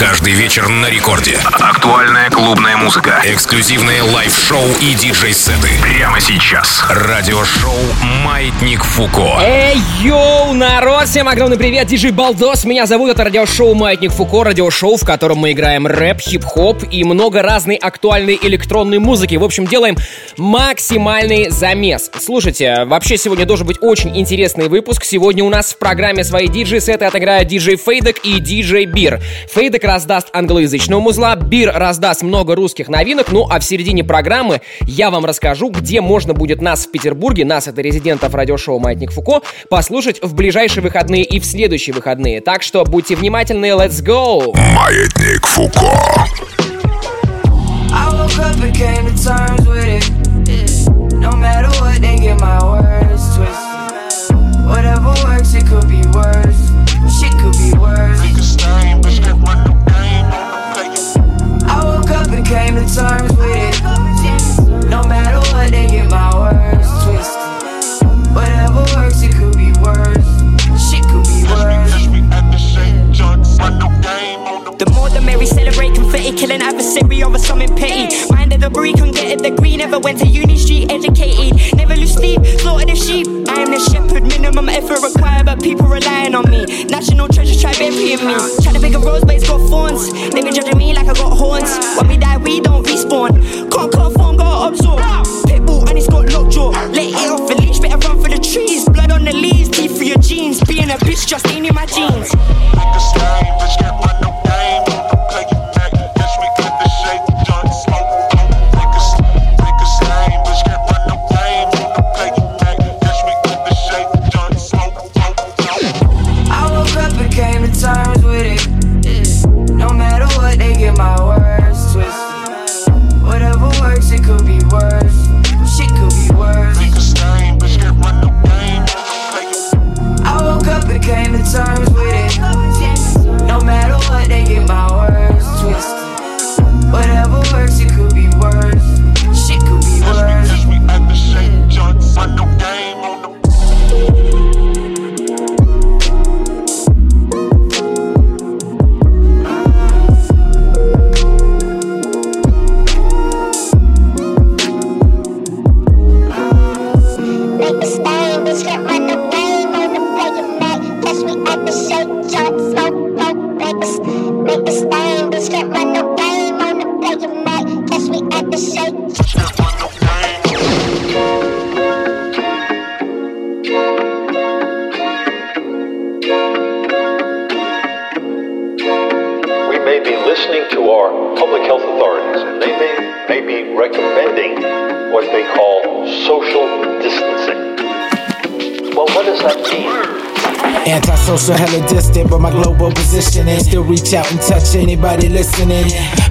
Каждый вечер на рекорде. Актуальная клубная музыка. Эксклюзивные лайв-шоу и диджей-сеты. Прямо сейчас. Радиошоу «Маятник Фуко». Эй, йоу, народ! Всем огромный привет, диджей Балдос. Меня зовут, это радиошоу «Маятник Фуко», радиошоу, в котором мы играем рэп, хип-хоп и много разной актуальной электронной музыки. В общем, делаем максимальный замес. Слушайте, вообще сегодня должен быть очень интересный выпуск. Сегодня у нас в программе свои диджей-сеты отыграют диджей Фейдек и диджей Бир. Фейдек раздаст англоязычного музла, Бир раздаст много русских новинок, ну а в середине программы я вам расскажу, где можно будет нас в Петербурге, нас, это резидентов радиошоу «Маятник Фуко», послушать в ближайшие выходные и в следующие выходные. Так что будьте внимательны, let's go! Маятник Фуко. I woke up and came to terms with it. No matter what, they get my words twisted. Whatever works, it could be worse. Shit could be worse. And killing adversary over something petty. Mind the breed, can get a degree, never went to uni street, educated. Never lose sleep, slaughtered the sheep. I am the shepherd, minimum effort required, but people relying on me. National treasure try burying me. Try to pick a rose, but it's got thorns. They been judging me like I got horns. When we die, we don't respawn. Can't conform, gotta absorb. Pitbull, and it's got lockjaw. Let it off the leash, better run for the trees. Blood on the leaves, teeth for your jeans. Being a bitch just ain't in my jeans. I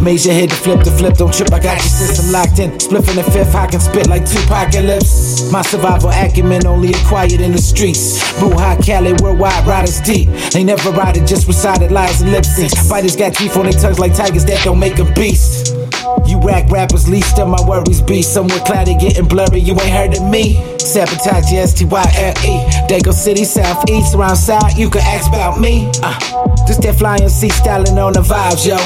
Major hit to flip the flip, don't trip, I got your system locked in. Spliff in the fifth, I can spit like two apocalypse. My survival acumen only acquired in the streets. Boo high Cali, worldwide riders deep. They never rided, just recited lies and lip syncs. Fighters got teeth on their tongues like tigers that don't make a beast. You rack rappers, least of my worries be somewhere cloudy, getting blurry. You ain't heard of me. Sabotawj, S T Y L E. Dago City, Southeast, around side. You can ask about me. Uh, this that flying C styling on the vibes, yo.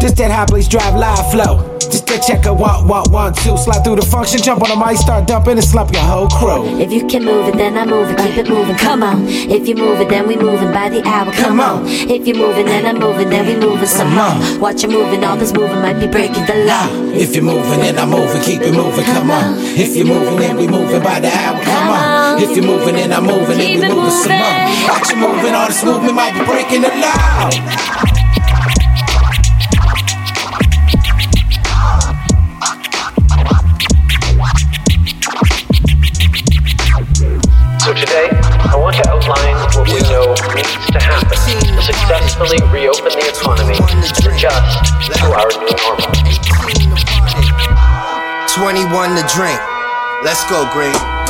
This that high place drive live flow. This that checker one one one two. Slide through the function, jump on the mic, start dumping and slump your whole crew. If you can move it, then I move it. Keep it moving, come on. If you move it, then we moving by the hour, come on. If you moving, then I'm moving, then we moving some more. Watch you moving, all this moving might be breaking the law. If you're moving, then I'm moving, keep it moving, come on. If you're moving, then we moving by the hour, come on. If you're moving, then I'm moving, then we moving some more. Watch you moving, all this movement might be breaking the law. Successfully reopen the economy and adjust to our new normal. 21 to drink. Let's go, Greg.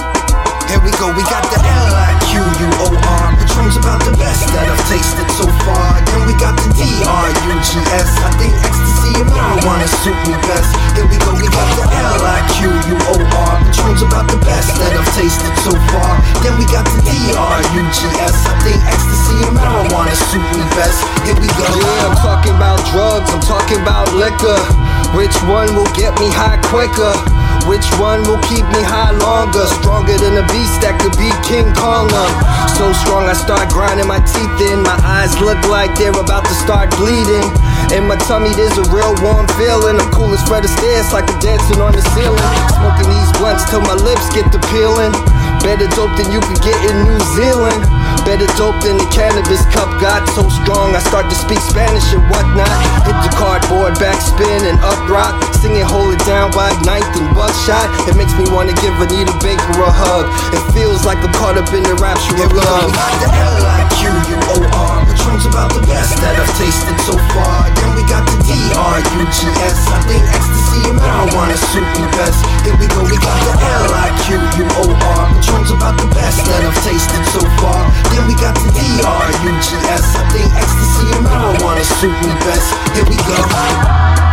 Here we go, we got the L-I-Q-U-O-R Patron's about the best that I've tasted so far. Then we got the D-R-U-G-S I think ecstasy and marijuana suit me best. Here we go, we got the L-I-Q-U-O-R Patron's about the best that I've tasted so far. Then we got the D-R-U-G-S I think ecstasy and marijuana suit me best. Here we go. Yeah, I'm talking about drugs, I'm talking about liquor. Which one will get me high quicker? Which one will keep me high longer? Stronger than a beast that could beat King Kong. I'm so strong, I start grinding my teeth in. My eyes look like they're about to start bleeding. In my tummy, there's a real warm feeling. I'm cool as Fred Astaire, like I'm dancing on the ceiling. Smoking these blunts till my lips get to peeling. Better dope than you could get in New Zealand. Better dope than the cannabis cup got so strong I start to speak Spanish and whatnot. Hit the cardboard, backspin and up rock. Singing Hold It Down by Ninth and Buckshot. It makes me wanna give Anita Baker a hug. It feels like I'm caught up in the rapture of love. Got the L-I-Q-U-O-R. Patron's about the best that I've tasted so far. Then we got the D-R-U-G-S. I think ecstasy and marijuana suit me best. Here we go, we got the L-I-Q-U-O-R. Patron's about the best that I've tasted so far. Then we got the D-R-U-G-S. I think ecstasy and marijuana suit me best. Here we go.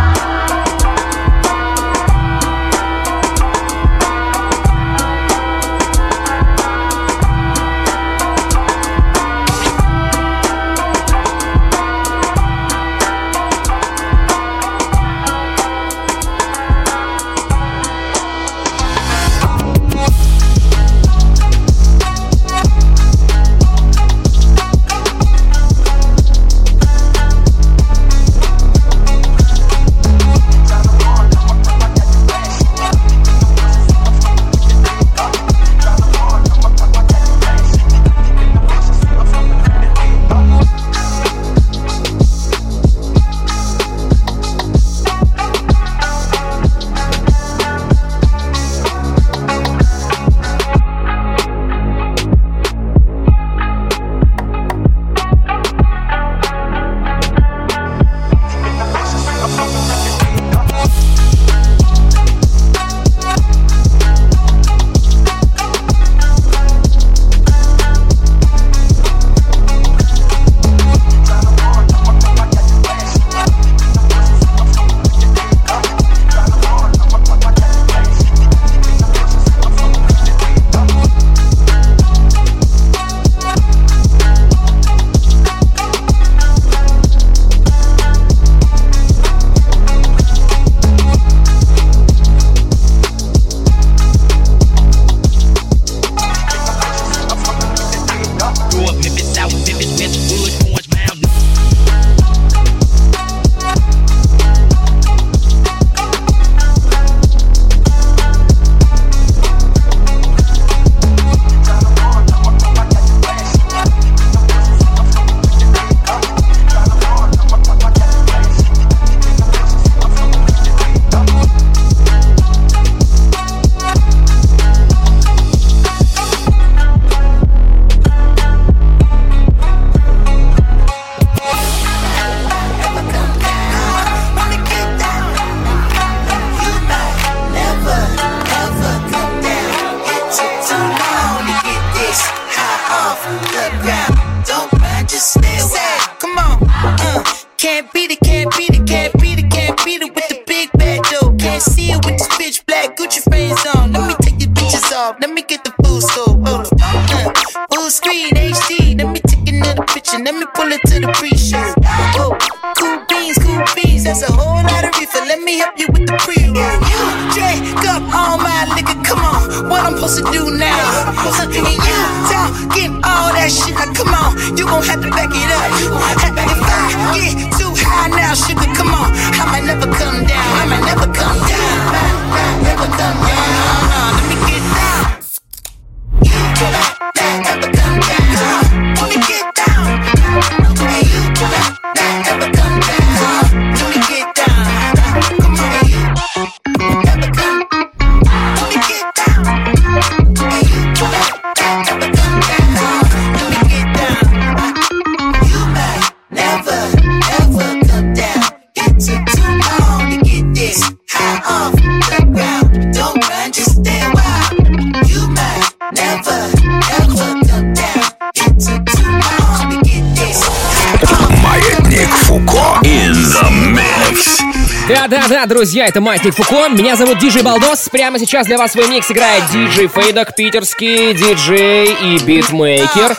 Да-да-да, друзья, это Маятник Фуко. Меня зовут Диджей Балдос. Прямо сейчас для вас свой микс играет диджей Фейдок, питерский диджей и битмейкер.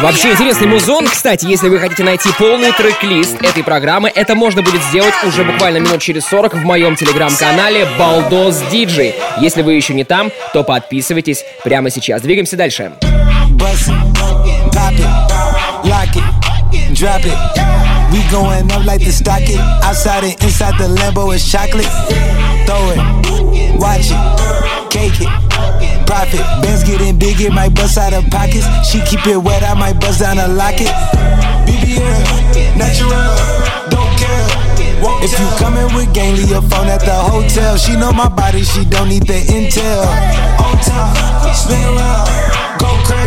Вообще интересный музон. Кстати, если вы хотите найти полный трек-лист этой программы, это можно будет сделать уже буквально минут через 40 в моем телеграм-канале Балдос Диджей. Если вы еще не там, то подписывайтесь прямо сейчас. Двигаемся дальше. Drop it. Going up like the stocket. Outside and inside the Lambo is chocolate. Throw it, watch it, cake it. Profit, bands getting bigger, might bust out of pockets. She keep it wet, I might bust down a locket. BBL, natural, don't care. If you coming with gang, leave your phone at the hotel. She know my body, she don't need the intel. On top, spin around, go crazy.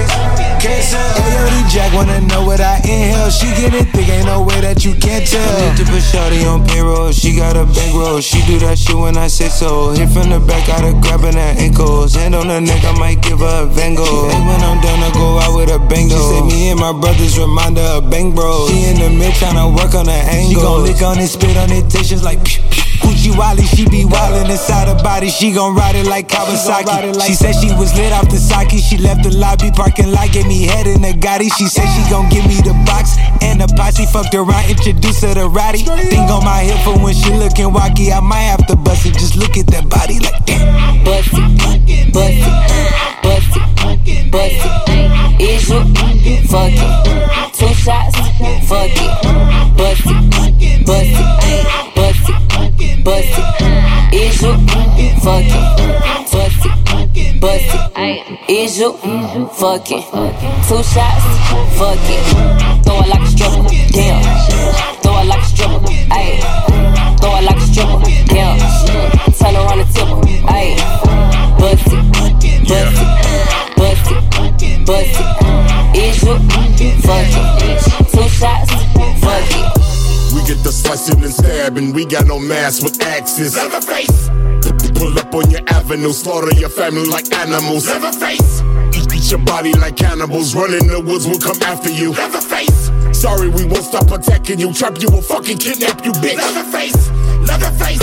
Ayo, Jack wanna know what I inhale. She get it thick, ain't no way that you can't tell. I need to put Shawty on payroll. She got a bankroll. She do that shit when I say so. Hit from the back, got her grabbing her ankles. Hand on her neck, I might give her a Van Gogh. Hey, when I'm done, I go out with a bang She say me and my brothers remind her of bang bro. She in the mid tryna work on her angle. She gon' lick on it, spit on it, just like. Pew, pew. Gucci Wally, she be wildin' inside her body. She gon' ride it like Kawasaki. She said she was lit off the sake. She left the lobby parking lot, gave me head in the Gotti. She said she gon' give me the box and the posse. Fucked around, introduced her to Roddy. Thing on my hip for when she lookin' wacky. I might have to bust it. Just look at that body like damn. Bust it, bust it, bust it, bust it. Is you fuck it? Two shots, fuck it. Bust it, bust it, fucking bust it, bust it. Is you fucking two shots, fuck it. Throw it like a stripper, damn. Throw it like a stripper, ayy. Throw it like a stripper, damn. Turn around and tip ayy. Bust it, bust it, bust it, bust it. Is you fucking two shots, fuck it We get the slicing and stabbing. We got no mask with axes. Leatherface. Pull up on your avenue, slaughter your family like animals. Leatherface. Eat, eat your body like cannibals. Run in the woods, we'll come after you. Leatherface. Sorry, we won't stop attacking you. Trap you, we'll fucking kidnap you, bitch. Leatherface. Leatherface.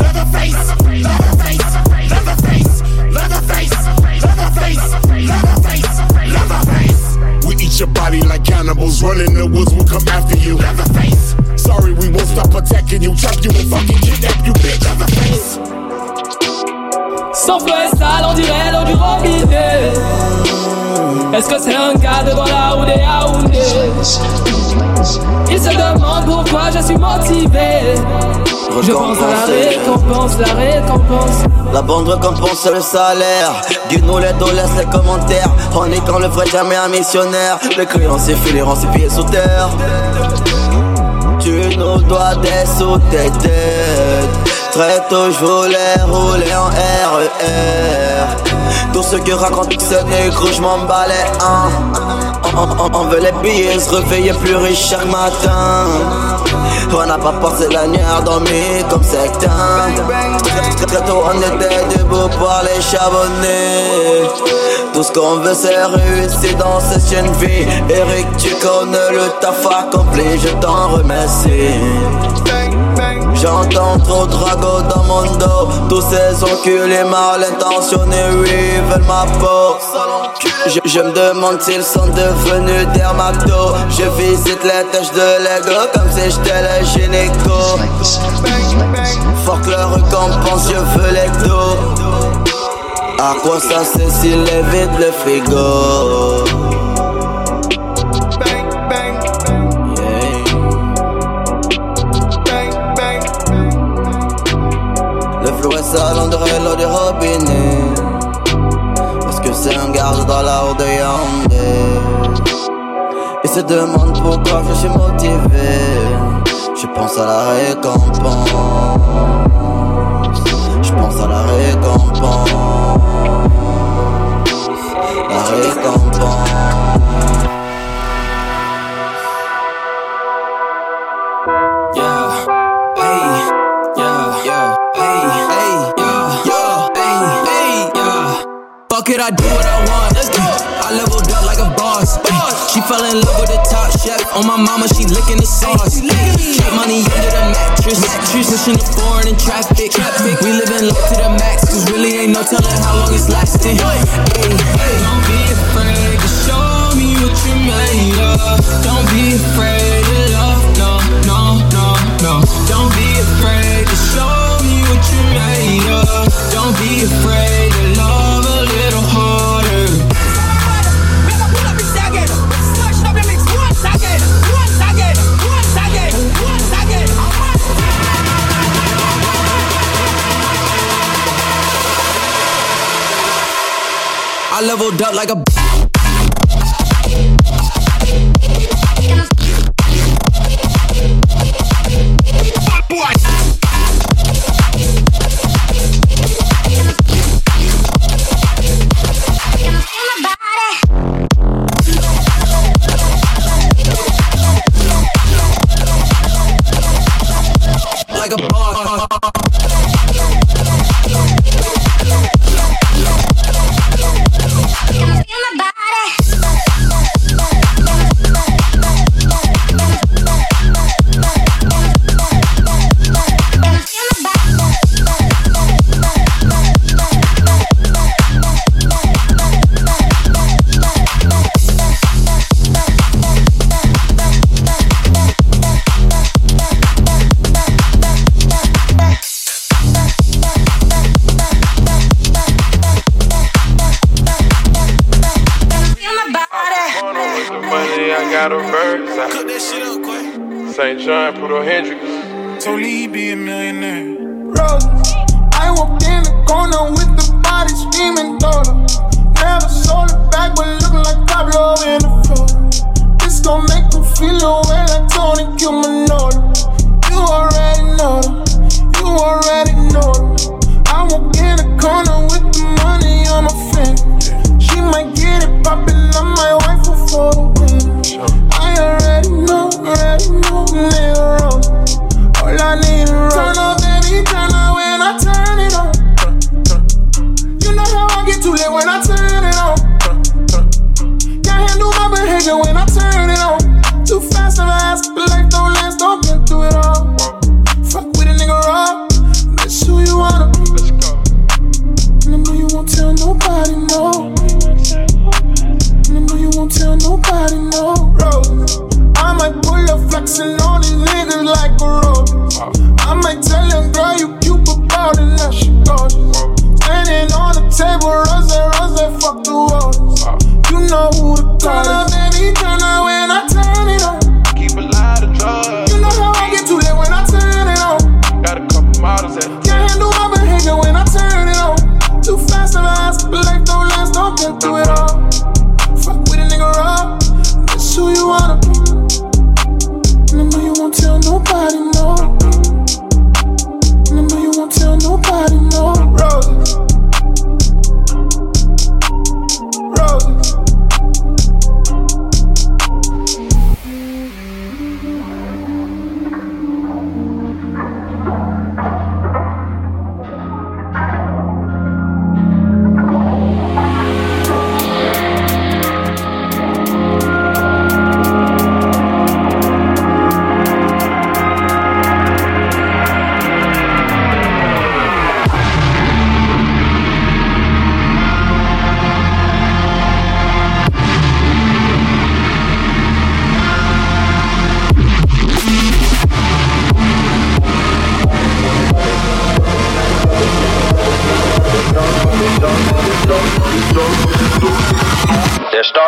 Leatherface. Leatherface. Leatherface. Leatherface. Leatherface. Leatherface. Leatherface. Leatherface. We eat your body like cannibals. Run in the woods, we'll come after you. Leatherface. Sorry, we won't stop attacking you. Trap you and fucking kidnap you, bitch. Have a face. Son flot est sale, on dirait l'eau du robinet. Est-ce que c'est un gars devant la route des Yaoundé? Il se demande pourquoi je suis motivé. Je pense à la récompense, la récompense. La bande récompense le salaire. Dis-nous les dos, laisse les commentaires. On est quand le vrai jamais un missionnaire. Les clients s'effilent, ses pieds sous terre. Tu nous dois des sous tes têtes. Très tôt, je voulais rouler en RER. Ceux qui racontent que c'est négro, je m'emballais un. On, veut les billets, se réveiller plus riche chaque matin. On n'a pas passé la nuit à dormir comme certains. Très tôt, on était debout pour les charbonner. Tout ce qu'on veut, c'est réussir dans cette chaîne vie. Eric, tu connais le taf accompli, je t'en remercie. J'entends trop de ragots dans mon dos. Tous ces enculés mal intentionnés, oui, veulent ma peau. Je, me demande s'ils sont devenus dermato Je visite les tâches de l'ego comme si j'étais le gynéco. Fuck leur récompense, je veux les dos. À quoi ça sert s'il évite le frigo? L'endroit l'eau du robinet Est-ce que c'est un garde dans la haute de Yaoundé Il se demande pourquoi je suis motivé. Je pense à la récompense. Je pense à la récompense. La récompense could I do what I want? Let's go. I leveled up like a boss. boss. She fell in love with the top chef. On my mama, she licking the sauce. Get money under the mattress. mattress. Pushing the foreign in traffic. traffic. We living life to the max. Cause really ain't no telling how long it's lasting. Hey. Don't be afraid to show me what you made of. Don't be afraid to love. leveled up like a.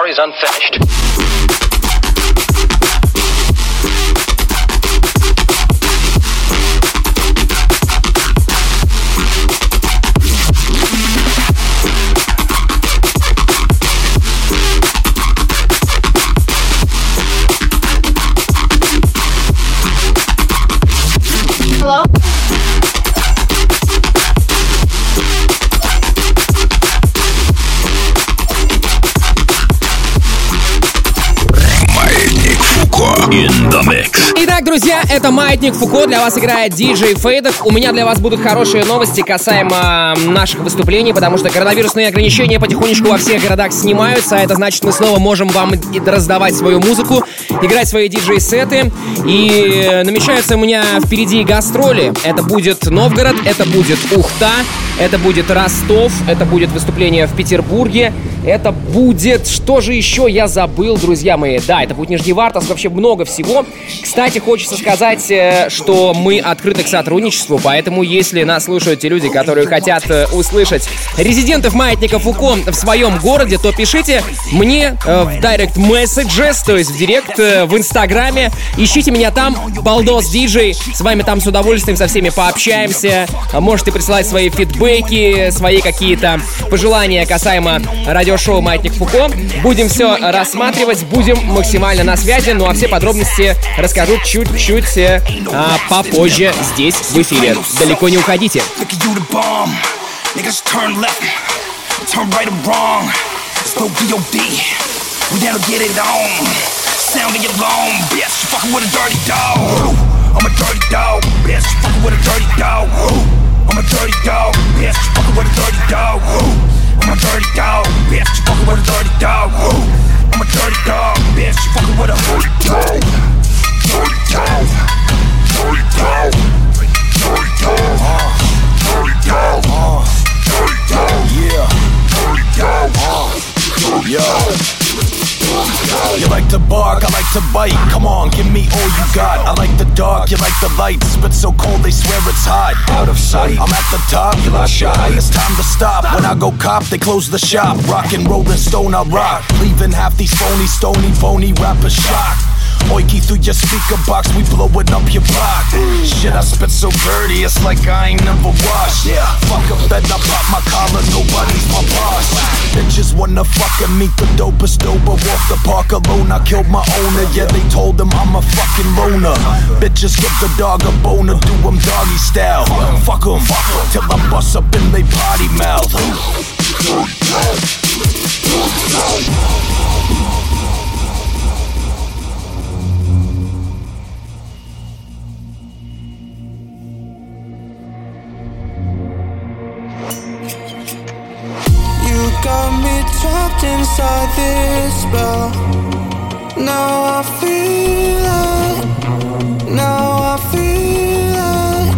story's unfinished. друзья, это Маятник Фуко. Для вас играет диджей Фейдов. У меня для вас будут хорошие новости касаемо наших выступлений, потому что коронавирусные ограничения потихонечку во всех городах снимаются, а это значит, мы снова можем вам раздавать свою музыку, играть свои диджей-сеты. И намечаются у меня впереди гастроли. Это будет Новгород, это будет Ухта, это будет Ростов, это будет выступление в Петербурге. Это будет... Что же еще я забыл, друзья мои? Да, это будет Нижневартовск, вообще много всего. Кстати, хочется сказать, э, что мы открыты к сотрудничеству, поэтому если нас слушают те люди, которые хотят э, услышать резидентов Маятника Фуко в своем городе, то пишите мне э, в Direct Messages, то есть в Директ, в Инстаграме. Ищите меня там, Балдос Диджей. С вами там с удовольствием со всеми пообщаемся. Можете присылать свои фидбэки, свои какие-то пожелания касаемо радиошоу «Маятник Фуко». Будем все рассматривать, будем максимально на связи. Ну а все подробности расскажу чуть-чуть а, попозже здесь, в эфире. Далеко не уходите. I'm a dirty dog, bitch. Fucking with a dirty dog. I'm a dirty dog, bitch. Fucking with a dirty dog. I'm a dirty dog, bitch. You Fucking with a dirty dog. I'm a dirty dog, bitch. You Fucking with a dirty dog. Dirty dog. Dirty dog. Dirty dog. Dirty dog. Dirty dog. Yeah. Dirty dog. Yo. You like to bark, I like to bite. Come on, give me all you got. I like the dark, you like the light. Spit so cold, they swear it's hot. Out of sight, I'm at the top, you lost shy. It's time to stop. When I go cop, they close the shop. Rock and rollin' stone, I rock. Leaving half these phony, stony, phony rappers shocked. Oiki through your speaker box, we blowing up your block. Shit, I spit so dirty, it's like I ain't never washed. Yeah, fuck a bed, I pop my collar, nobody's my boss. Bitches wanna fucking meet the dopest doper. Walk the park alone, I killed my owner. Yeah, they told him I'm a fucking loner. Bitches give the dog a boner, do them doggy style. Fuck em, till I bust up in they potty mouth. Inside this spell. Now I feel it. Now I feel it.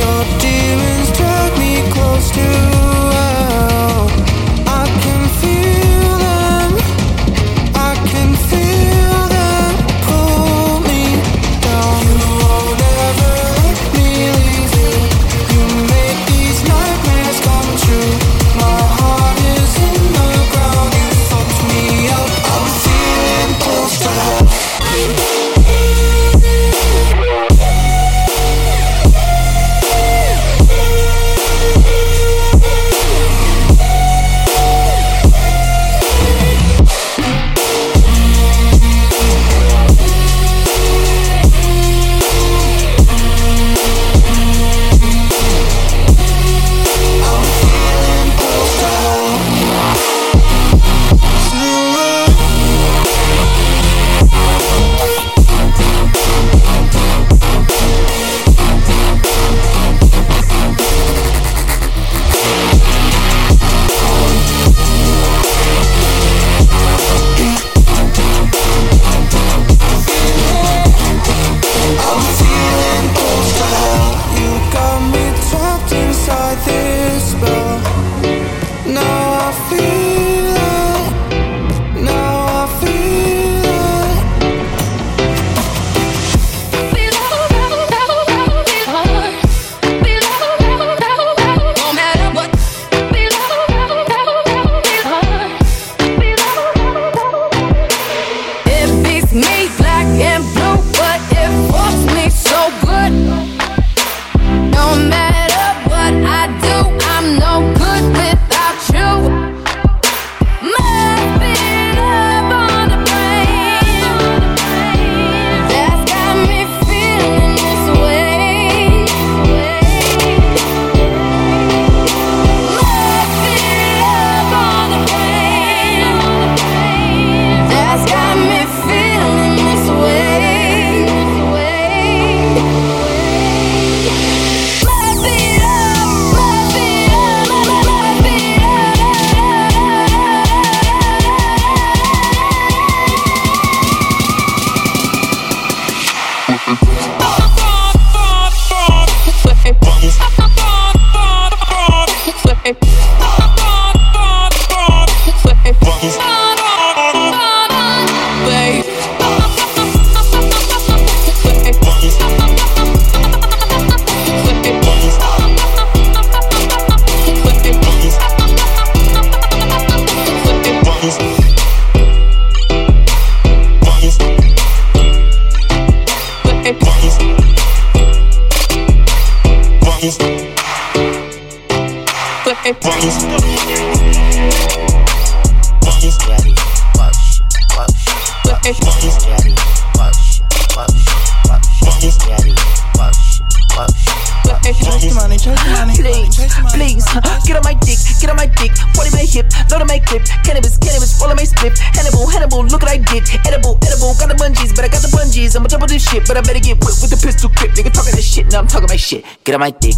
Your demons drag me close to. might dick.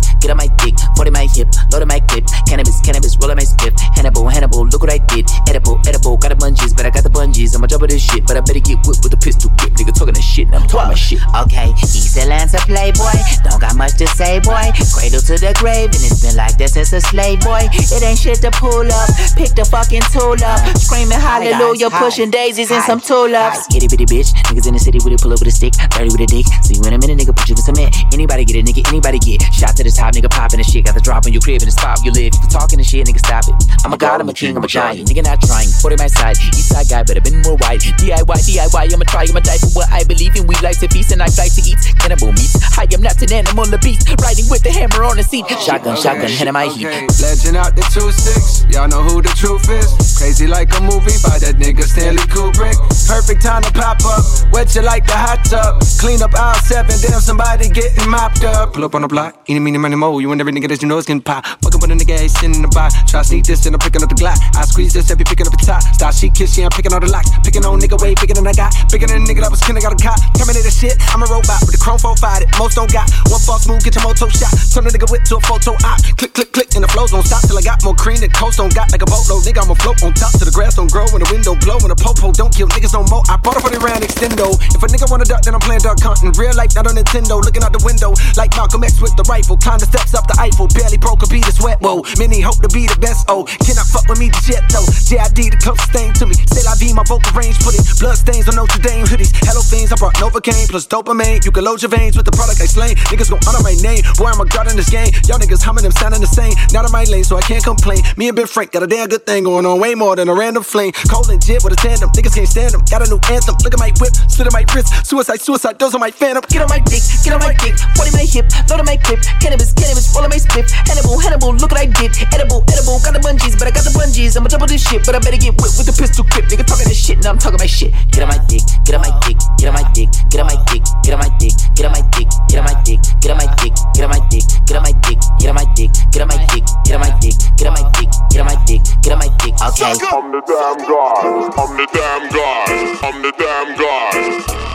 Say, boy. Cradle to the grave, and it's been like that since a slave boy. It ain't shit to pull up, pick the fucking tool up, screaming hallelujah, Hi. pushing daisies and some tulips. Itty bitty bitch, niggas in the city with it, pull up with a stick, dirty with a dick. See you in a minute, nigga, put you in cement. Anybody get it, nigga, anybody get. Shot to the top, nigga, popping the shit. Got the drop on your crib in the spot you live. If you talking the shit, nigga, stop it. I'm a god, I'm a king, I'm a giant. Nigga, not trying. 40 my side, east side guy, better been more wide. DIY, DIY, I'ma try, I'ma die for what I believe in. We like to feast and I like to eat cannibal meat. I am not an animal, a beast, riding with the hammer on the seat. Oh, shotgun, shotgun, head of my heat. Okay, legend out the 2-6, y'all know who the truth is. Crazy like a movie by that nigga Stanley Kubrick. Perfect time to pop up, wet you like the hot tub. Clean up aisle 7, damn somebody getting mopped up. Pull up on the block, eeny, meeny, money, mo. You and every nigga that you know is getting pop. Fucking with a nigga, ain't sitting in the box. Try sneak this and I'm picking up the Glock. I squeeze this, every picking up the top. Style she kiss, yeah, I'm picking all the locks. Picking on nigga way bigger than I got. Bigger than a nigga that was killing, got a cop. Terminator shit, I'm a robot with the chrome 4 fired. Most don't got one false move, get your moto shot. Turn a nigga whip to a photo op. Click, click, click, and the flows don't stop till I got more cream than coast don't got like a boatload. Nigga, I'ma float on top till the grass don't grow and the window blow and the popo don't kill niggas no more. I bought it for the round extendo. If a nigga wanna duck, then I'm playing duck hunting. Real life, not on Nintendo. Looking out the window like Malcolm X with the rifle. Climb the steps up the Eiffel. Barely broke a beat of sweat. Whoa, many hope to be the best. Oh, cannot fuck with me the jet though. JID the closest thing to me. Say la vie, my vocal range. Put it blood stains on Notre Dame hoodies. Hello things, I brought Novocaine plus dopamine. You can load your veins with the product I slain. Niggas gon' honor my name. Boy, I'm a god in this game. Y'all niggas humming them sounding the same. Not in my lane, so I can't complain. Me and Ben Frank got a damn good thing going on. Way more than a random flame. Cold and jit with a tandem. Niggas can't stand them. Got a new anthem. Look at my whip. Slit at my wrist. Suicide, suicide. Those are my phantom. Get on my dick, get on my dick, 40 my hip, load on my clip, cannabis, cannabis, roll on my split, Hannibal, Hannibal, look what I did, edible, edible, got the bungees, but I got the bungees, I'ma double this shit, but I better get whipped with the pistol grip, nigga talking this shit, now I'm talking my shit. On get on my dick, get on my dick, get on my dick, get on my dick, get on my dick, get on my dick, get on my dick, get on my dick, get on my dick, get on my dick, get on my dick, get on my dick, get on my dick, get on my dick, get on my dick, get on my dick. okay. I'm the damn god. I'm the damn god. I'm the damn god.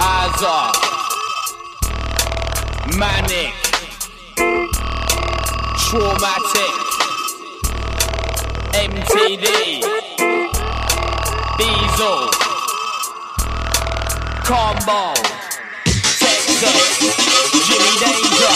Eyes off. Manic. Traumatic. MTD. Diesel. Combo. Texas. Jimmy Danger.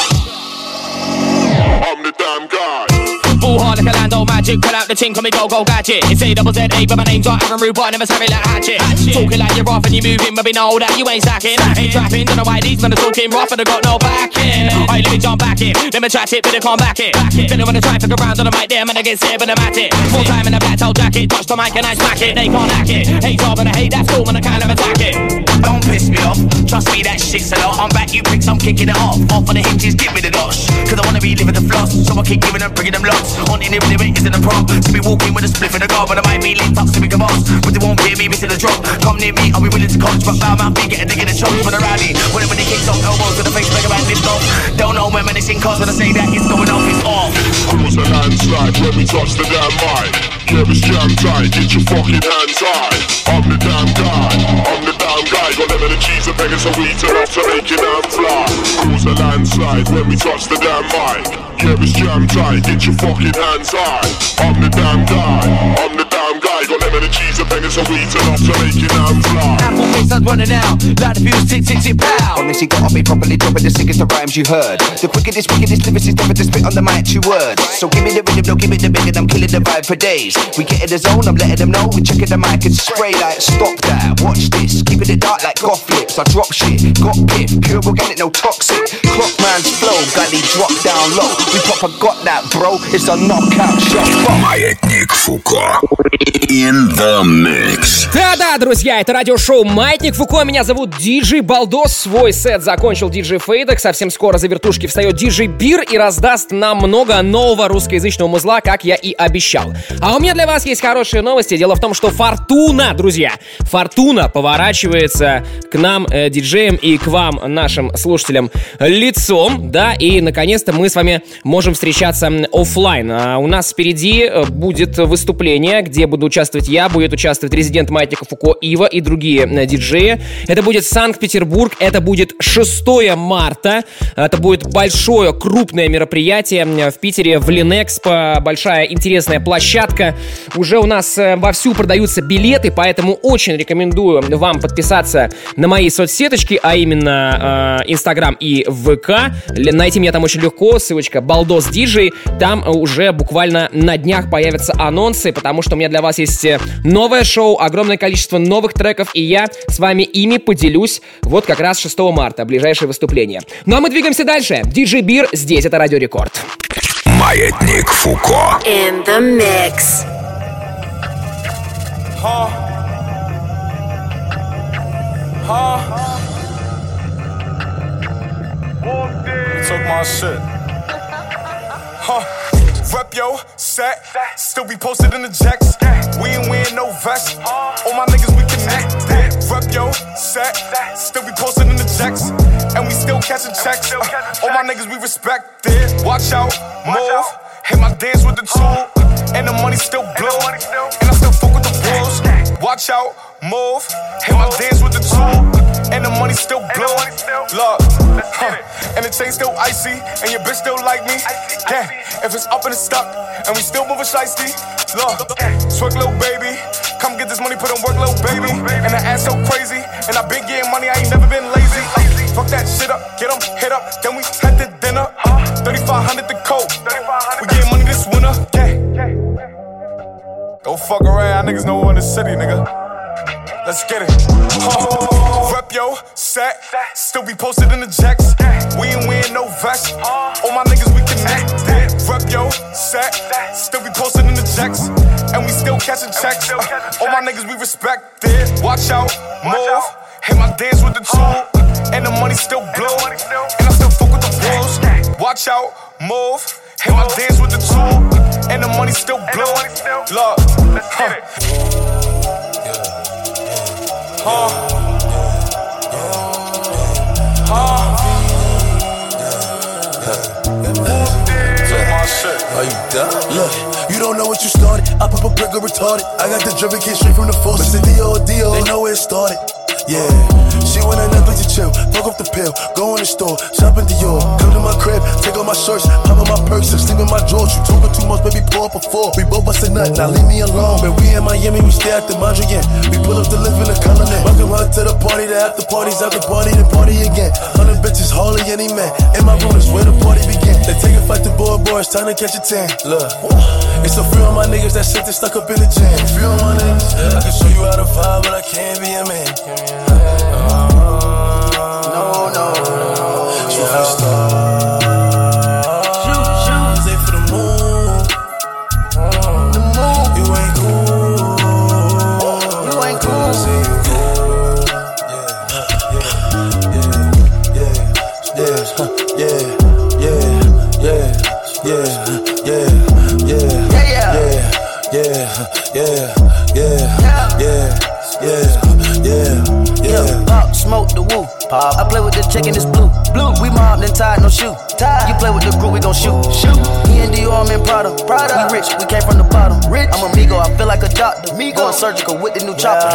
I'm the damn god. Ball hard like a Lando magic, pull out the ting, call me go go gadget. It's A double Z A, but my name's not Aaron Rude, but I never savvy like hatchet. Talking like you're off and you're moving, but we know that you ain't stacking. Ain't trapping, don't know why these men are talking rough and I got no backing. Alright, let me jump back in, let me chat it, but I can't back it. Then I wanna try and fuck around on the mic there, man, I get scared, but I'm at it. Full time in a black toe jacket, touch the mic and I smack it. They can't hack it. Hate job and I hate that storm and I can't ever attack it. Don't piss me off, trust me, that shit's a lot. I'm back, you pricks, I'm kicking it off. Off on the hinges, give me the dosh. Cause I wanna be living the floss, so I keep giving them, bringing them lots. On any lyric isn't a prop. To be walking with a spliff in the car, but I might be lit up, so we can boss. But they won't hear me, miss the drop. Come near me, I'll be willing to coach, but bow mouth, be getting digging the chokes for the rally. Whenever they kicks off, elbows to the face, make a man lift off. Don't know when menacing cars when I say that it's going off, it's off. Cause the landslide when we touch the damn mic. Yeah, it's jam tight, get your fucking hands high. I'm the damn guy, I'm the damn guy. Got them in the cheese and begging some wheat enough to make it damn fly. Cause a landslide when we touch the damn mic. Yeah, it's jam tight, get your fucking hands high. I'm the damn guy, I'm the damn guy. Got them in the cheese and begging some wheat enough to make it damn fly. Apple face, I'm running out. Light the fuse, tick, tick, tick, pow. Honestly, got on me properly, dropping the sickest of rhymes you heard. The quickest, wickedest lyricist ever to spit on the mic, two words. So give me the rhythm, no, give me the big, and I'm killing the vibe for days. We get in the zone, I'm letting them know. We checking the mic and spray like, stop that, watch this. Keeping it dark like goth lips. I drop shit, got piff, pure organic, no toxic. Clock man's flow, gully drop down low. We proper got that, bro. It's a knockout shot. Fuck. Маятник Фуко. In the mix. Да-да, друзья, это радиошоу «Маятник Фуко». Меня зовут Диджей Балдос. Свой сет закончил Диджей Фейдек. Совсем скоро за вертушки встает Диджей Бир и раздаст нам много нового русскоязычного музла, как я и обещал. А у меня для вас есть хорошие новости. Дело в том, что Фортуна, друзья, Фортуна поворачивается к нам, э, диджеям, и к вам, нашим слушателям, лицом, да, и наконец-то мы с вами можем встречаться офлайн. А у нас впереди э, будет выступление, где буду участвовать я, будет участвовать резидент Маятника Фуко Ива и другие э, диджеи. Это будет Санкт-Петербург, это будет 6 марта. Это будет большое, крупное мероприятие в Питере, в Линэкспо. Большая интересная площадка. Уже у нас э, вовсю продаются билеты, поэтому очень рекомендую вам подписаться на мои соцсеточки, а именно э, Инстаграм и ВК. Найти меня там очень легко, ссылочка Балдос Диджей. Там уже буквально на днях появятся анонсы, потому что у меня для вас есть э, новое шоу, огромное количество новых треков, и я с вами ими поделюсь вот как раз 6 марта, ближайшее выступление. Ну а мы двигаемся дальше. Диджей Бир здесь, это Радио Рекорд. Маятник Фуко. In the mix. Huh? Huh? Took my shit. Huh? Rep yo, set, still be posted in the jacks. We ain't wearing no vest. All my niggas we connected. Rep yo, set, still be posted in the jacks. And we still catching checks. All my niggas we respected. Watch out, move. Hit my dance with the tool. And the money still blow. And Watch out, move. Hit my dance with the tool. And the money still blow. Look, huh. and the chain still icy. And your bitch still like me. Yeah, if it's up and it's stuck. And we still moving shiesty. Look, twerk little baby. Come get this money, put on work, little baby. And the ass so crazy. And I been getting money, I ain't never been lazy. Uh, fuck that shit up, get get 'em hit up. Then we head to dinner. 3500 the coat. We getting money this winter. Yeah. Don't fuck around, niggas know we in the city, nigga. Let's get it. Huh. Rep yo, set, still be posted in the jacks. We ain't wearing no vest. All my niggas we connected. Rep yo, set, still be posted in the jacks. And we still catching checks. Uh, all my niggas we respected. Watch out, move. Hit my dance with the tool. And the money still blow. And I still fuck with the wolves. Watch out, move. Hit my dance with the tool. And the money still blow. Look, huh. Huh. Are you done? Look, you don't know what you started. I pop a brick or retarded. I got the driven kid straight from the force. It's a D.O. D.O. They know where it started. Yeah, she want a Netflix to chill, fuck off the pill, go in the store, shop in Dior, come to my crib, take off my shirts, pop on my purse, and sleep in my drawers. You talking too much, baby, pull up a four. We both bust a nut, now leave me alone. But we in Miami, we stay at the Mondrian. We pull up the live in the colony. Welcome her to the party, the after parties, after party, then party again. Hundred bitches, hardly any man. In my room is where the party begin. They take a fight to boy, boy, it's time to catch a tan. Look, it's a few of my niggas that shit that stuck up in the jam. Few of my niggas, I can show you how to vibe, but I can't be a man yeah. Doctor. Me going surgical with the new chopper.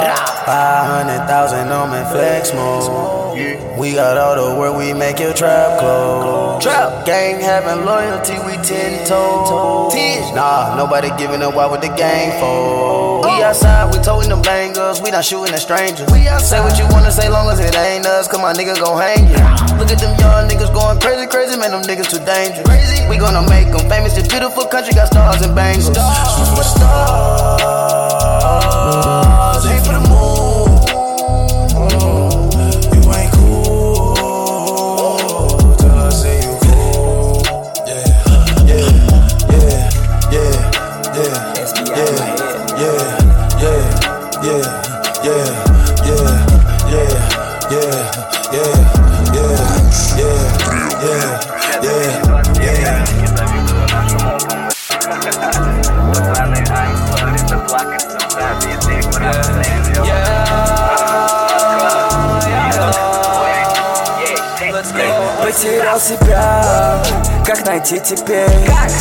Five hundred thousand on me flex mode. We got all the work, we make your trap close. Trap. Gang having loyalty, we ten toes. Nah, nobody giving up. Why would the gang fold? We outside, we toting them bangers, we not shooting at strangers. We outside. Say what you wanna say, long as it ain't us, cause my nigga gon' hang you. Look at them young niggas going crazy, crazy, man, them niggas too dangerous. Crazy. We gonna make them famous, this beautiful country got stars and bangles. Stars. Stars. Aim for the Потерял себя, как найти теперь?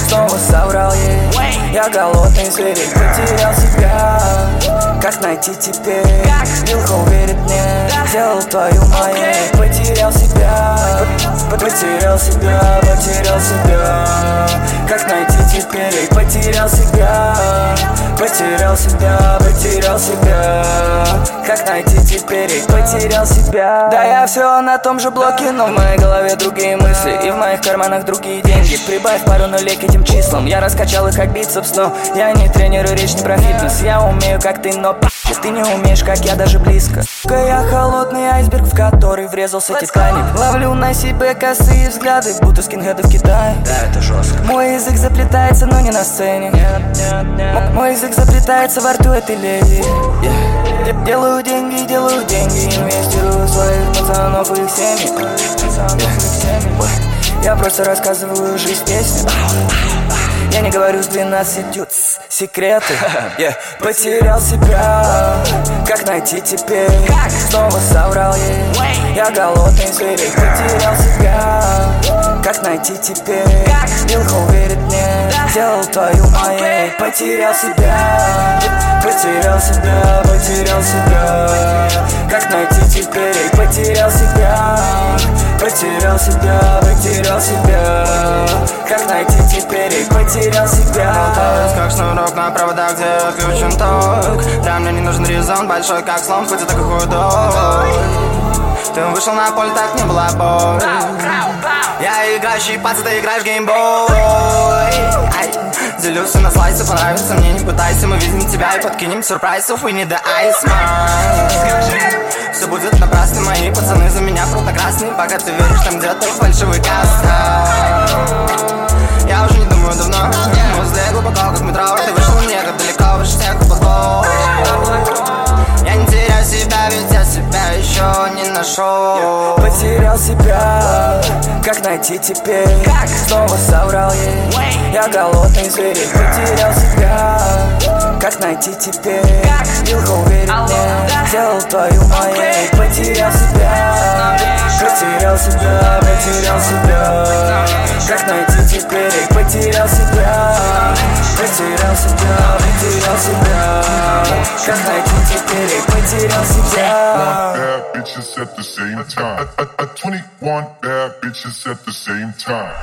Снова соврал ей, я голодный зверь Потерял себя, как найти теперь? Вилка уверит мне, сделал твою моей Потерял себя, потерял себя, потерял себя. Как найти теперь, потерял себя. Потерял себя, потерял себя Как найти теперь, потерял себя. Да я все на том же блоке, но в моей голове другие мысли. И в моих карманах другие деньги. Прибавь пару нулей к этим числам. Я раскачал их как бицепс, но я не тренирую речь не про фитнес. Я умею как ты, но пи***, ты не умеешь, как я даже близко. Я холодный айсберг, в который врезался Титаник. Ловлю на себе косые взгляды, будто скинхеды в Китае. Да, это жестко. Мой язык заплетается, но не на сцене. М- Мой язык заплетается во рту этой леди. Yeah. Де- Делаю деньги, делаю деньги Инвестирую в своих пацанов и их семьи. Пацанов и их семьи Я просто рассказываю жизнь песни я не говорю с двенадцатью тс, секреты. Yeah. Потерял себя, как найти теперь? Снова соврал ей, я голодный зверь Потерял себя, как найти теперь? Вилка уверит мне, сделал твою моей Потерял себя, потерял себя, потерял себя. Как найти теперь, потерял себя. Потерял себя, потерял себя. Как найти теперь, потерял себя. Болтаюсь, как шнурок на проводах, где отключен ток. Да, мне не нужен резон, большой как слон, хоть и такой худой Ты вышел на поле, так не была боль Я играющий пац, ты играешь геймбой. Делюсь на слайсы, понравится мне, не пытайся Мы видим тебя и подкинем сюрпрайзов We need the ice, man Все будет напрасно, мои пацаны за меня круто-красные Пока ты веришь, там где-то фальшивый каста Я уже не думаю давно Возле глубоко, как метро Ты вышел нашел Потерял себя, как найти теперь? Снова соврал ей, я голодный зверь Потерял себя, как найти теперь? Вилка уверит мне, сделал твою моей Потерял себя, потерял себя, потерял себя. Как найти теперь, потерял себя Потерял себя, потерял себя Как найти теперь, потерял себя bad bitches at the same time. A, a, a 21 bad bitches at the same time.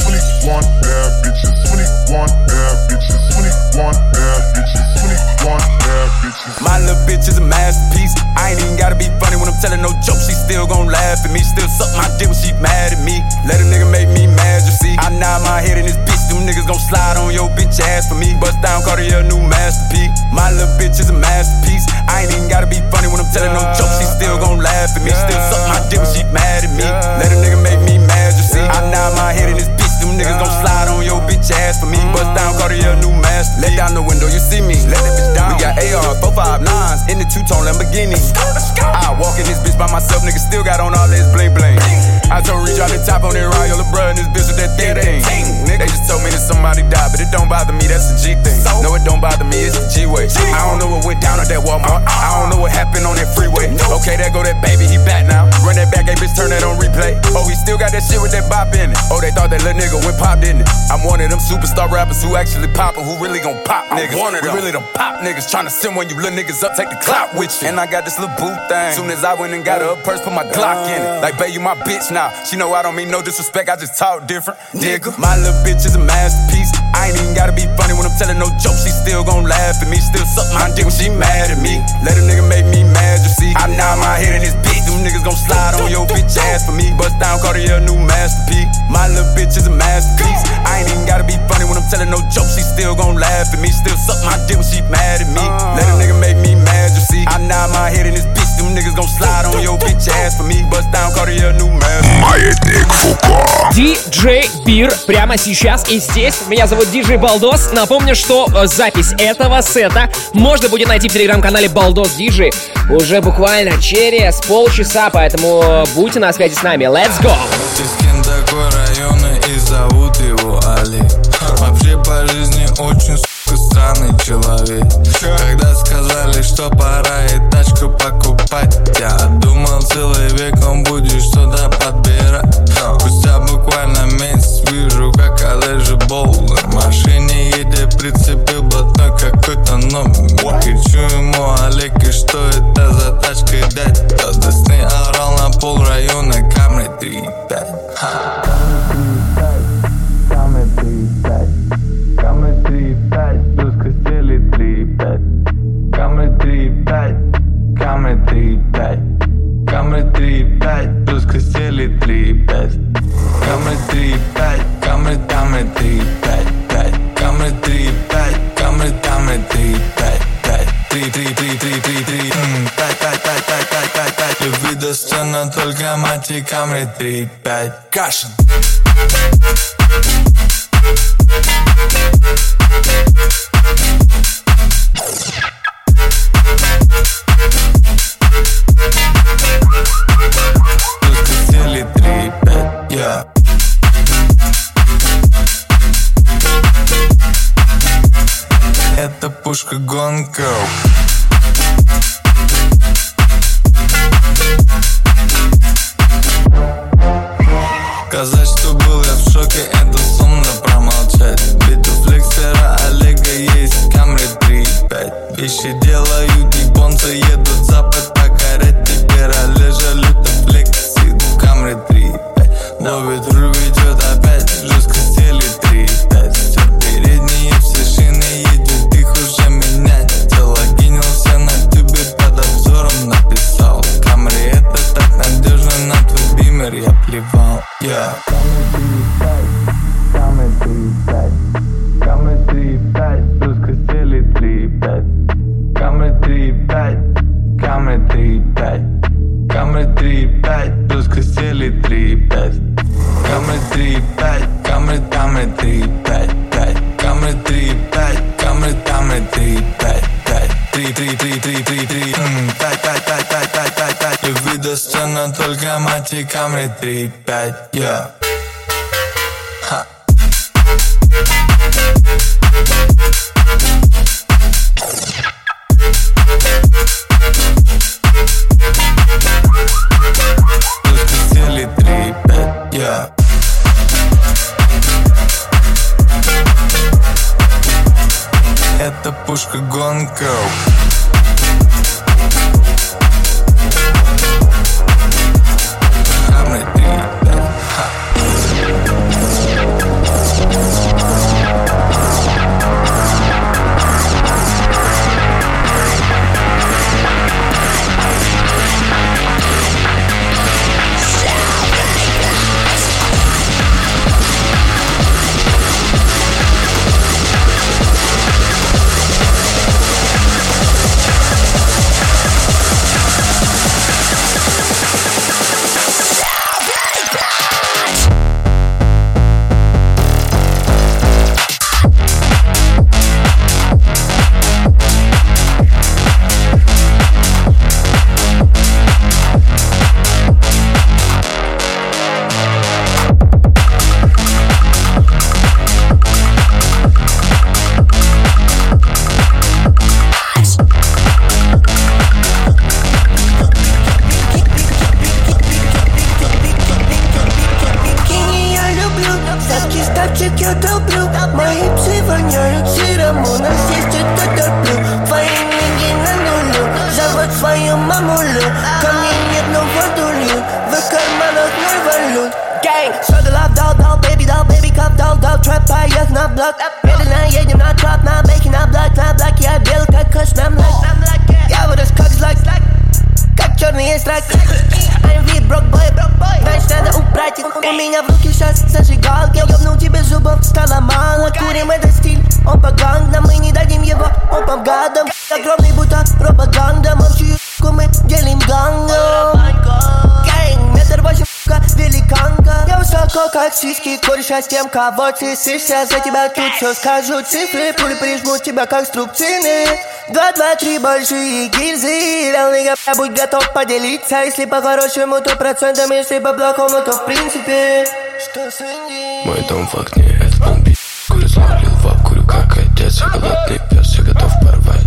21 bad bitches, 21 bad bitches, 21 bad bitches, 21 bad bitches. My little bitch is a masterpiece. I ain't even gotta be funny when I'm telling no joke. She still gon' laugh at me. Still suck my dick when she mad at me. Let a nigga make me mad, you see. I nod my head in this bitch. Them niggas gon' slide on your bitch ass for me. Bust down Cartier, new masterpiece. My little bitch is a masterpiece. I ain't even gotta be funny when I'm telling no joke. She still gon' laugh at me. Still suck my dick when she mad at me. Let a nigga make me mad, you see. I nod my head in bitch. Them niggas gon' slide on your bitch ass for me. Bust down Cartier, new masterpiece. Let down the window, you see me. Let that bitch down. We got AR, 459s in the two-tone Lamborghini. I walk in this bitch by myself, nigga still got on all this bling bling. I told Reach out the top on that Royal LeBron, this bitch with that thing. Nigga, they just told me that somebody died, but it don't bother me, that's the G thing. No, it don't bother me, it's the G way. I don't know what went down at that Walmart. Uh-uh. I don't know what happened on that freeway. Okay, there go that baby, he back now. Run that back, hey bitch, turn that on replay. Oh, he still got that shit with that bop in it. Oh, they thought that little nigga went pop, didn't it? I'm one of them superstar rappers who actually poppin', who really gon' pop niggas. I'm one of We really them pop niggas, tryna send when you little niggas up, take the clout with you. And I got this little boot thing. Soon as I went and got her a purse, put my Glock in it. Like, babe, you my bitch now. She know I don't mean no disrespect, I just talk different. Nigga, my little bitch is a masterpiece. I ain't even gotta be funny when I'm telling no joke. She still gon' laugh at me, still suck my dick when she mad at me. Let a nigga make me mad, you see. I nod my head in this bitch. Them niggas gon' slide on your bitch ass for me. Bust down call Cartier, new masterpiece. My little bitch is a masterpiece. I ain't even gotta be funny when I'm telling no joke. She still gon' laugh at me, still suck my dick when she mad at me. Let a nigga make me mad, you see. I nod my head in this bitch. Them niggas gon' slide on your bitch ass for me. Bust down Cartier, new masterpiece. Маятник Фуко. DJ Бир прямо сейчас и здесь. Меня зовут DJ Балдос. Напомню, что э, запись этого сета можно будет найти в телеграм-канале Балдос DJ уже буквально через полчаса, поэтому будьте на связи с нами. Let's go! такой района и зовут его Али Вообще по жизни очень странный человек. Когда сказали, что пора и тачку покупать Я думал целый век он будет что-то подбирать. Спустя буквально месяц вижу, как Олежа Боулер В машине едет, прицепил блатной какой-то номер. Кричу ему, Олег, и что это за тачка, дядь? Тот сны орал на пол района, Камри 3-5 камри 3, 5, 5 Камри 3, 5, камри, и три пять 5 три три три три три. 3 5, 5, 5, 5, 5, 5, 5 Любви достойна только мать и камри 3, 5 Кашин. камри 3-5, я Yeah. Это пушка гонка. великанка Я высоко, как сиськи, кореш, с тем, кого ты сышься За тебя тут все скажу цифры Пули прижму тебя, как струбцины. Два, два, три большие гильзы Лялыга, будь готов поделиться. Если по-хорошему, то процентом Если по-плохому, то в принципе. Что с Мой дом в огне, это он пи***, курю, в вап, как отец Я голодный пес, я готов порвать.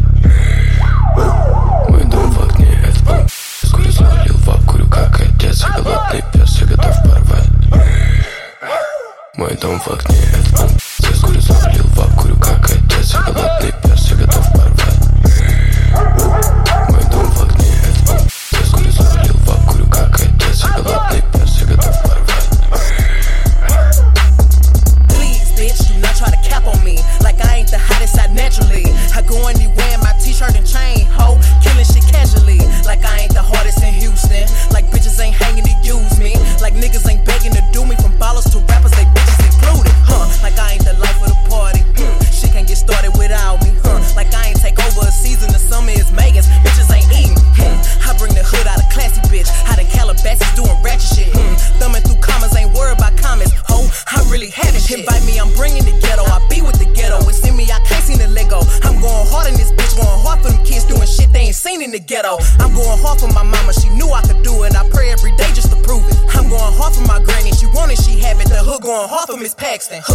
Мой дом в огне, это он пи***, курю, в вап, как отец Я голодный don't fuck me. texting.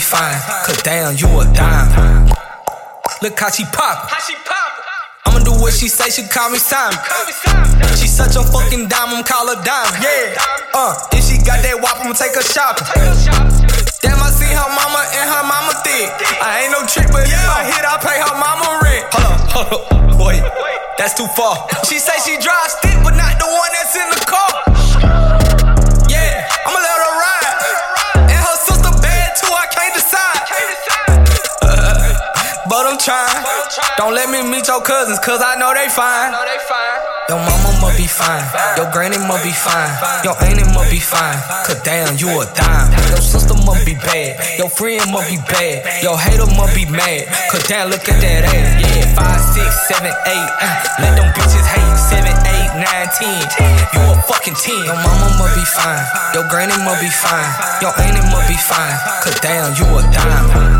fine. Cause damn, you a dime. Look how she pop. How she pop. I'ma do what she say, she call me Simon. She such a fucking dime, I'm call her dime. Yeah. Uh, if she got that wop, I'ma take her shopping. Damn, I see her mama and her mama thick. I ain't no trick, but if I hit, I pay her mama rent. Hold up, hold up, wait, that's too far. She say she drives stick, but not the one that's in the car. trying. Don't let me meet your cousins, cause I know they fine. Your mama must be fine. Your granny must be fine. Your auntie must be fine. Cause damn, you a dime. Your sister must be bad. Your friend must be bad. Your hater must be mad. Cause damn, look at that ass. Yeah, five, six, seven, eight. Uh, let them bitches hate. Seven, eight, nine, ten. You a fucking ten. Your mama must be fine. Your granny must be fine. Your auntie must be fine. Cause damn, you a dime.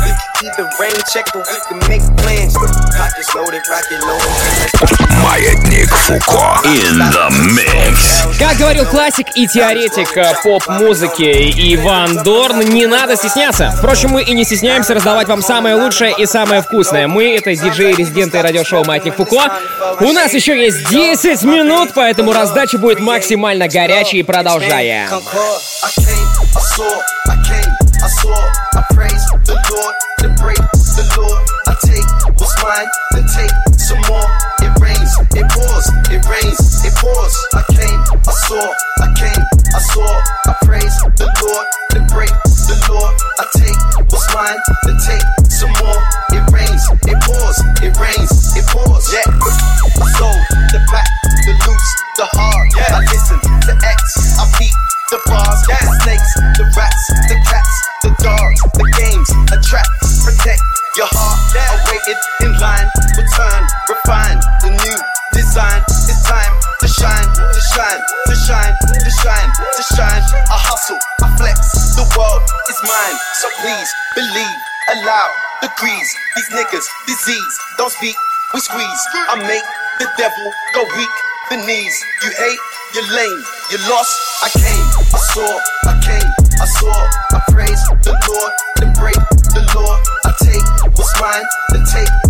We can either rain check or we can make plans. Pockets loaded, rocket loaded. Маятник Фуко in the mix. Как говорил классик и теоретик э, поп-музыки Иван Дорн, не надо стесняться. Впрочем, мы и не стесняемся раздавать вам самое лучшее и самое вкусное. Мы — это диджеи-резиденты радиошоу «Маятник Фуко». У нас еще есть 10 минут, поэтому раздача будет максимально горячей. Продолжаем. Concord, I came, I saw, I came, I saw, I line, return, refine the new design. It's time to shine, to shine, to shine, to shine, to shine. I hustle, I flex, the world is mine. So please believe, allow the grease. These niggas, disease, don't speak, we squeeze. I make the devil go weak. The knees, you hate, you're lame, you're lost. I came, I saw, I came, I saw, I praise the Lord, then break the law. I take what's mine, then take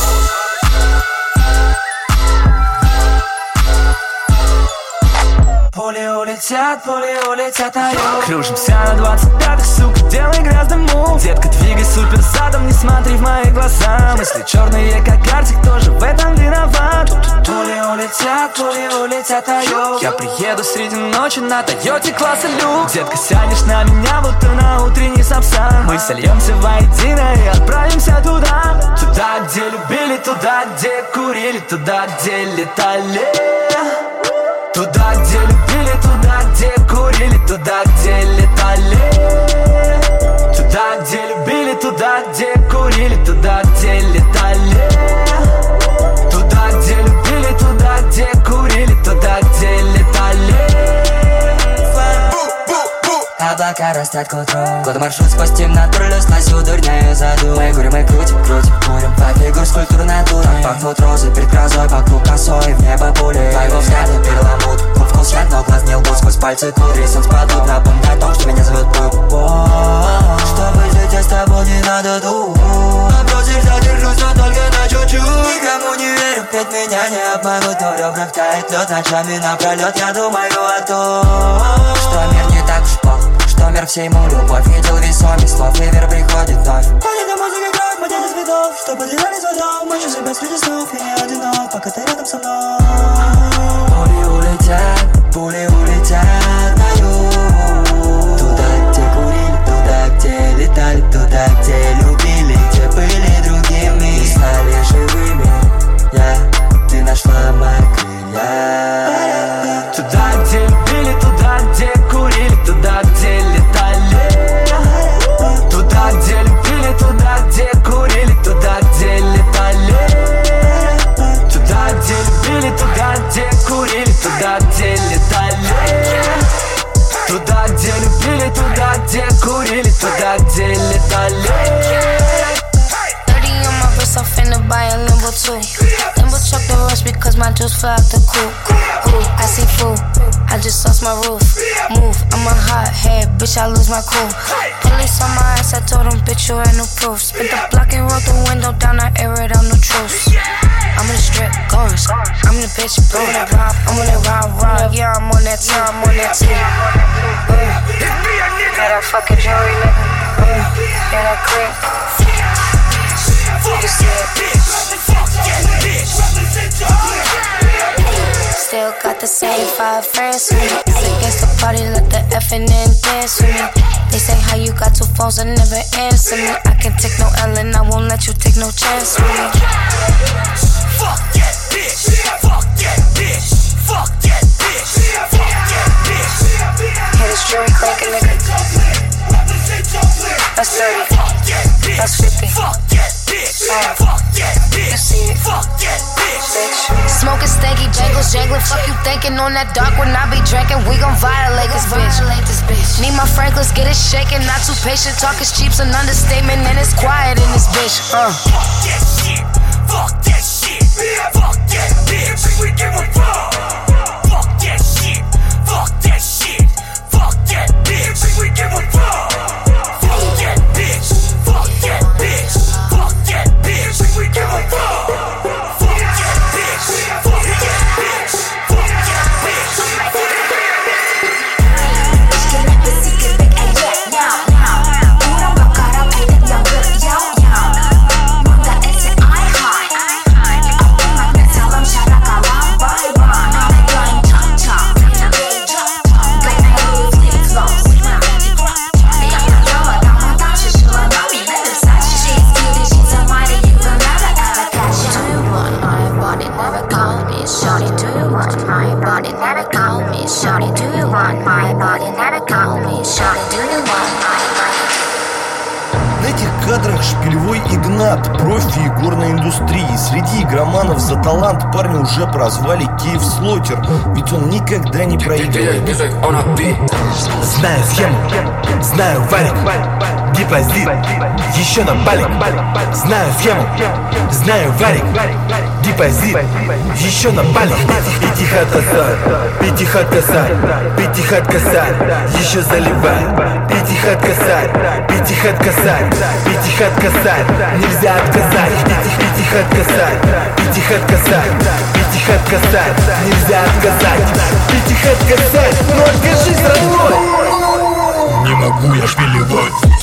Пули улетят, пули улетят, алло Кружимся на 25-х, сука, делай грязный мув Детка, двигай супер задом, не смотри в мои глаза. Мысли черные, как картик, тоже в этом виноват. Пули улетят, пули улетят, алло Я приеду среди ночи на Тойоте класса люк Детка, сядешь на меня, будто на утренний сапсан. Мы сольемся воедино и отправимся туда. Туда, где любили, туда, где курили Туда, где летали туда, где летали. Туда, где любили, туда, где курили, туда, где летали. Туда, где любили, туда, где курили, туда, где летали. Облака растят к утру. Год маршрут сквозь темноту Сносю дурняю заду. Мы курим, мы крутим, крутим, курим. По фигур скульптур натурой Пахнут розы перед грозой Вокруг косой, в небо пули. Твоего взгляда перламут Вкус яд, но глаз не лгут Сквозь пальцы кудри сон спадут Напоминай о том, что меня зовут Брюк Чтобы жить я с тобой не надо тут Напротив, задержусь, но только на чуть-чуть. Никому не верю, ведь меня не обманут. Но ребрах тает лед Ночами напролет я думаю о том Что мир не так уж плох. Что мир всему любовь. Видел весомый слов, и вер приходит вновь. На музыка играет, мы дети цветов Что потеряли звонок, мы же без среди снов Я не одинок, пока ты рядом со мной. Пули улетят, пули улетят на юг Туда, где курили, туда, где летали Туда, где любили, где были другими И стали живыми Я, ты нашла мои крылья limbo too. Limbo truck the rush because my juice fly out the coop. Ooh, I see food. I just lost my roof. Move, I'm a hot head, bitch. I lose my cool. Police on my ass, I told them, bitch, you ain't no proof. Spit the block and roll the window down, I air it out, no truce. I'm in the strip, going. I'm the bitch, bro. That rob, I'm on that rob, rob. Yeah, I'm on that too, I'm on that. Uh, yeah, that fucking jewelry, nigga. Uh, yeah, that crib. You see it. Still got the same five friends with me. Against the party, let the effing and dance with me. They say how you got two phones and never answer me. I can take no L and I won't let you take no chance with me. Fuck that bitch. Fuck that bitch. Fuck that bitch. Fuck that bitch. Hit a string, crack a nigga that's 50. Fuck that bitch. Fuck that bitch. You see it. Fuck that bitch. Smoking stanky jangles, jangling. Fuck you thinking on that dark when I be drinking. We gon' violate this bitch. Violate this bitch. Need my Franklins, get it shaking. Not too patient. Talk is cheap's an understatement, and it's quiet in this bitch. Uh. Fuck that shit. Fuck that shit. Fuck that bitch. We give a. Fuck me. Do you want my body? Never call me. Shorty, do you want my На этих кадрах шпилевой Игнат, профи игорной индустрии. Среди игроманов за талант парня уже прозвали Киев Слотер, ведь он никогда не проигрывает. Знаю схему, знаю валик Депозит, еще на балик. Знаю схему, знаю валик Депозит, еще на балик. Пятихат косарь, пятихат косарь Пятихат косарь, еще заливай. Пятихат косарь, пятихат ведь их отказать. Нельзя отказать, ведь их, ведь их отказать. Ведь их отказать, ведь их отказать. Нельзя отказать, ведь их отказать. Но откажись, родной. Не могу я шпилевать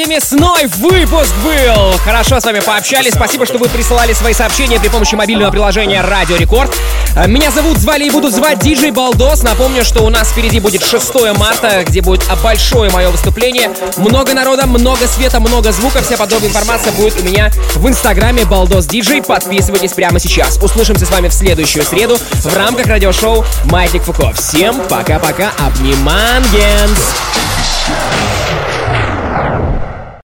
сегодня мясной выпуск был! Хорошо с вами пообщались. Спасибо, что вы присылали свои сообщения при помощи мобильного приложения Радио Рекорд. Э, Меня зовут, звали и будут звать Диджей Балдос. Напомню, что у нас впереди будет 6 марта, где будет большое мое выступление. Много народа, много света, много звука. Вся подробная информация будет у меня в инстаграме Балдос Диджей. Подписывайтесь прямо сейчас. Услышимся с вами в следующую среду в рамках радиошоу Маятник Фуко. Всем пока-пока, обнимангенс!